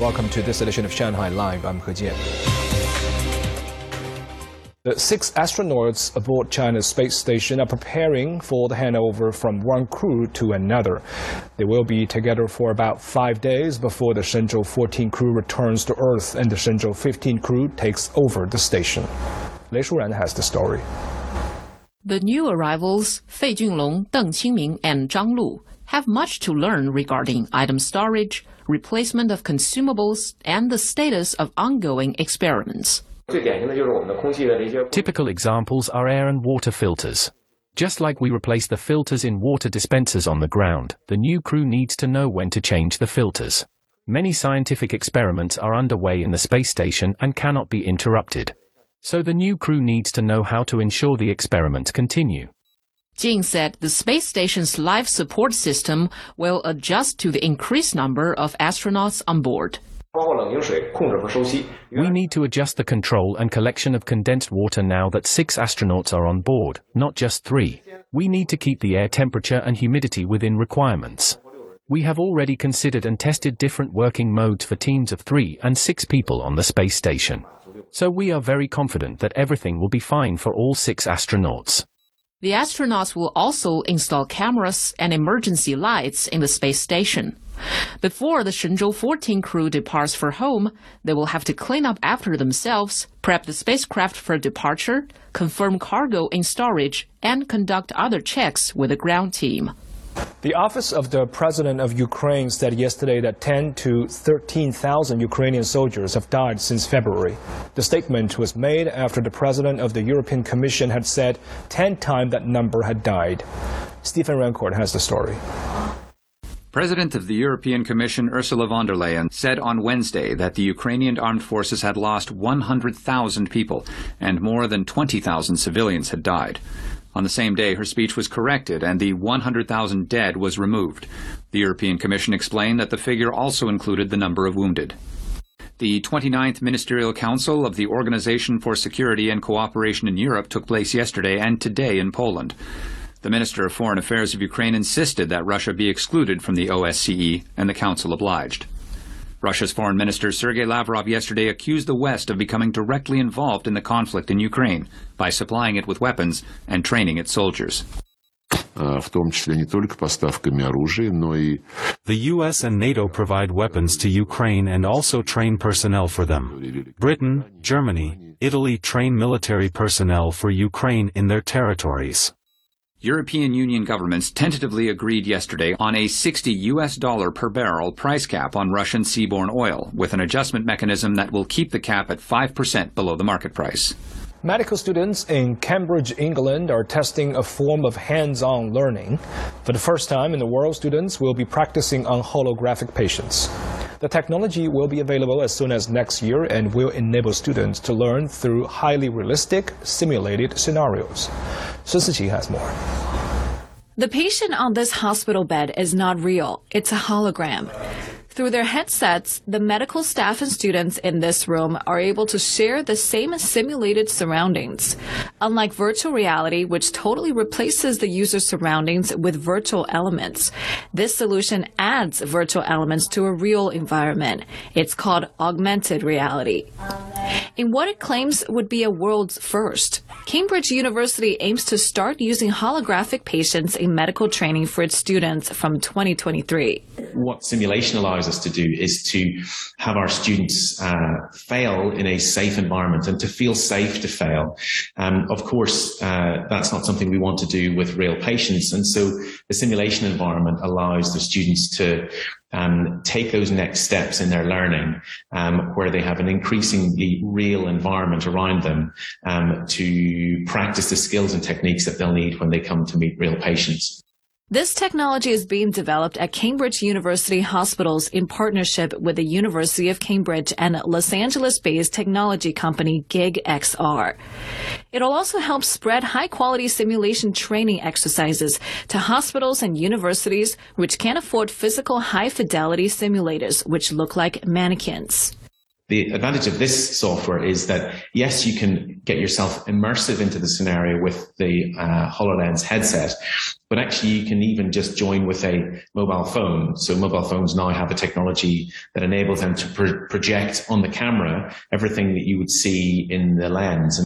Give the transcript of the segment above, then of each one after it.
Welcome to this edition of Shanghai Live. I'm He Jian. The six astronauts aboard China's space station are preparing for the handover from one crew to another. They will be together for about five days before the Shenzhou 14 crew returns to Earth and the Shenzhou 15 crew takes over the station. Lei Shuran has the story. The new arrivals, Fei Junlong, Deng Qingming, and Zhang Lu, have much to learn regarding item storage, replacement of consumables, and the status of ongoing experiments. Typical examples are air and water filters. Just like we replace the filters in water dispensers on the ground, the new crew needs to know when to change the filters. Many scientific experiments are underway in the space station and cannot be interrupted. So the new crew needs to know how to ensure the experiments continue. Jing said the space station's life support system will adjust to the increased number of astronauts on board. We need to adjust the control and collection of condensed water now that six astronauts are on board, not just three. We need to keep the air temperature and humidity within requirements. We have already considered and tested different working modes for teams of three and six people on the space station. So we are very confident that everything will be fine for all six astronauts. The astronauts will also install cameras and emergency lights in the space station. Before the Shenzhou 14 crew departs for home, they will have to clean up after themselves, prep the spacecraft for departure, confirm cargo in storage, and conduct other checks with the ground team. The office of the president of Ukraine said yesterday that 10 to 13,000 Ukrainian soldiers have died since February. The statement was made after the president of the European Commission had said 10 times that number had died. Stephen Rancourt has the story. President of the European Commission Ursula von der Leyen said on Wednesday that the Ukrainian armed forces had lost 100,000 people and more than 20,000 civilians had died. On the same day, her speech was corrected and the 100,000 dead was removed. The European Commission explained that the figure also included the number of wounded. The 29th Ministerial Council of the Organization for Security and Cooperation in Europe took place yesterday and today in Poland. The Minister of Foreign Affairs of Ukraine insisted that Russia be excluded from the OSCE, and the Council obliged. Russia's Foreign Minister Sergei Lavrov yesterday accused the West of becoming directly involved in the conflict in Ukraine by supplying it with weapons and training its soldiers. The US and NATO provide weapons to Ukraine and also train personnel for them. Britain, Germany, Italy train military personnel for Ukraine in their territories. European Union governments tentatively agreed yesterday on a 60 US dollar per barrel price cap on Russian seaborne oil, with an adjustment mechanism that will keep the cap at 5% below the market price. Medical students in Cambridge, England are testing a form of hands-on learning. For the first time in the world, students will be practicing on holographic patients. The technology will be available as soon as next year and will enable students to learn through highly realistic, simulated scenarios. Sun Siqi has more. The patient on this hospital bed is not real. It's a hologram. Through their headsets, the medical staff and students in this room are able to share the same simulated surroundings. Unlike virtual reality, which totally replaces the user's surroundings with virtual elements, this solution adds virtual elements to a real environment. It's called augmented reality. In what it claims would be a world's first, Cambridge University aims to start using holographic patients in medical training for its students from 2023. What simulation allows us to do is to have our students uh, fail in a safe environment and to feel safe to fail. Um, of course, uh, that's not something we want to do with real patients. And so the simulation environment allows the students to um, take those next steps in their learning um, where they have an increasingly real environment around them um, to practice the skills and techniques that they'll need when they come to meet real patients. This technology is being developed at Cambridge University Hospitals in partnership with the University of Cambridge and Los Angeles-based technology company GigXR. It'll also help spread high-quality simulation training exercises to hospitals and universities which can't afford physical high-fidelity simulators which look like mannequins. The advantage of this software is that yes, you can get yourself immersive into the scenario with the uh, HoloLens headset, but actually you can even just join with a mobile phone. So mobile phones now have a technology that enables them to pro- project on the camera everything that you would see in the lens.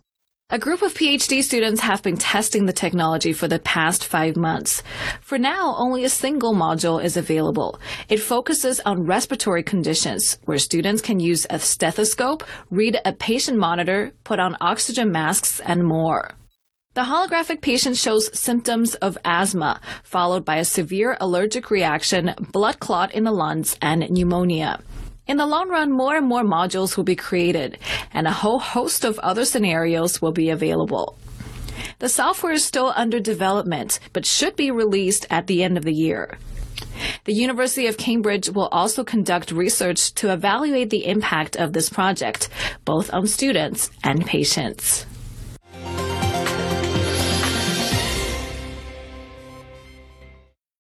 A group of PhD students have been testing the technology for the past five months. For now, only a single module is available. It focuses on respiratory conditions, where students can use a stethoscope, read a patient monitor, put on oxygen masks, and more. The holographic patient shows symptoms of asthma, followed by a severe allergic reaction, blood clot in the lungs, and pneumonia. In the long run, more and more modules will be created, and a whole host of other scenarios will be available. The software is still under development, but should be released at the end of the year. The University of Cambridge will also conduct research to evaluate the impact of this project, both on students and patients.